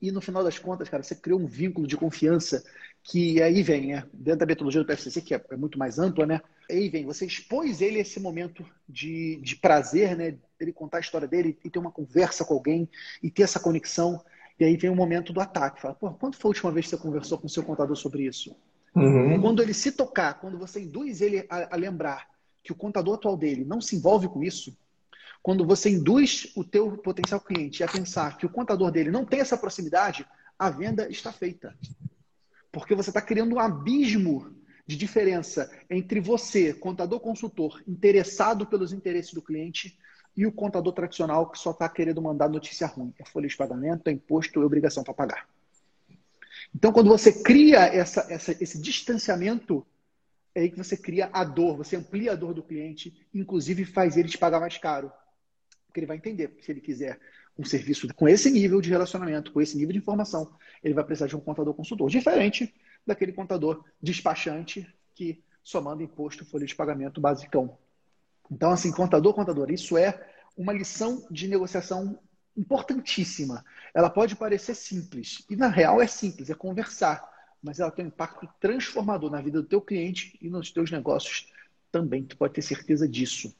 E no final das contas, cara, você criou um vínculo de confiança que aí vem, né? Dentro da metodologia do PFCC, que é, é muito mais ampla, né? Aí vem, você expôs ele a esse momento de, de prazer, né? Ele contar a história dele e ter uma conversa com alguém e ter essa conexão. E aí vem o momento do ataque. Fala, pô, quando foi a última vez que você conversou com o seu contador sobre isso? Uhum. Quando ele se tocar, quando você induz ele a, a lembrar que o contador atual dele não se envolve com isso, quando você induz o teu potencial cliente a pensar que o contador dele não tem essa proximidade, a venda está feita. Porque você está criando um abismo de diferença entre você, contador consultor, interessado pelos interesses do cliente, e o contador tradicional que só está querendo mandar notícia ruim. É folha de pagamento, é imposto, é obrigação para pagar. Então, quando você cria essa, essa, esse distanciamento, é aí que você cria a dor, você amplia a dor do cliente, inclusive faz ele te pagar mais caro. Porque ele vai entender se ele quiser um serviço com esse nível de relacionamento, com esse nível de informação, ele vai precisar de um contador consultor. Diferente daquele contador despachante que só manda imposto, folha de pagamento basicão. Então, assim, contador, contador, isso é uma lição de negociação importantíssima. Ela pode parecer simples, e na real é simples, é conversar, mas ela tem um impacto transformador na vida do teu cliente e nos teus negócios também. Tu pode ter certeza disso.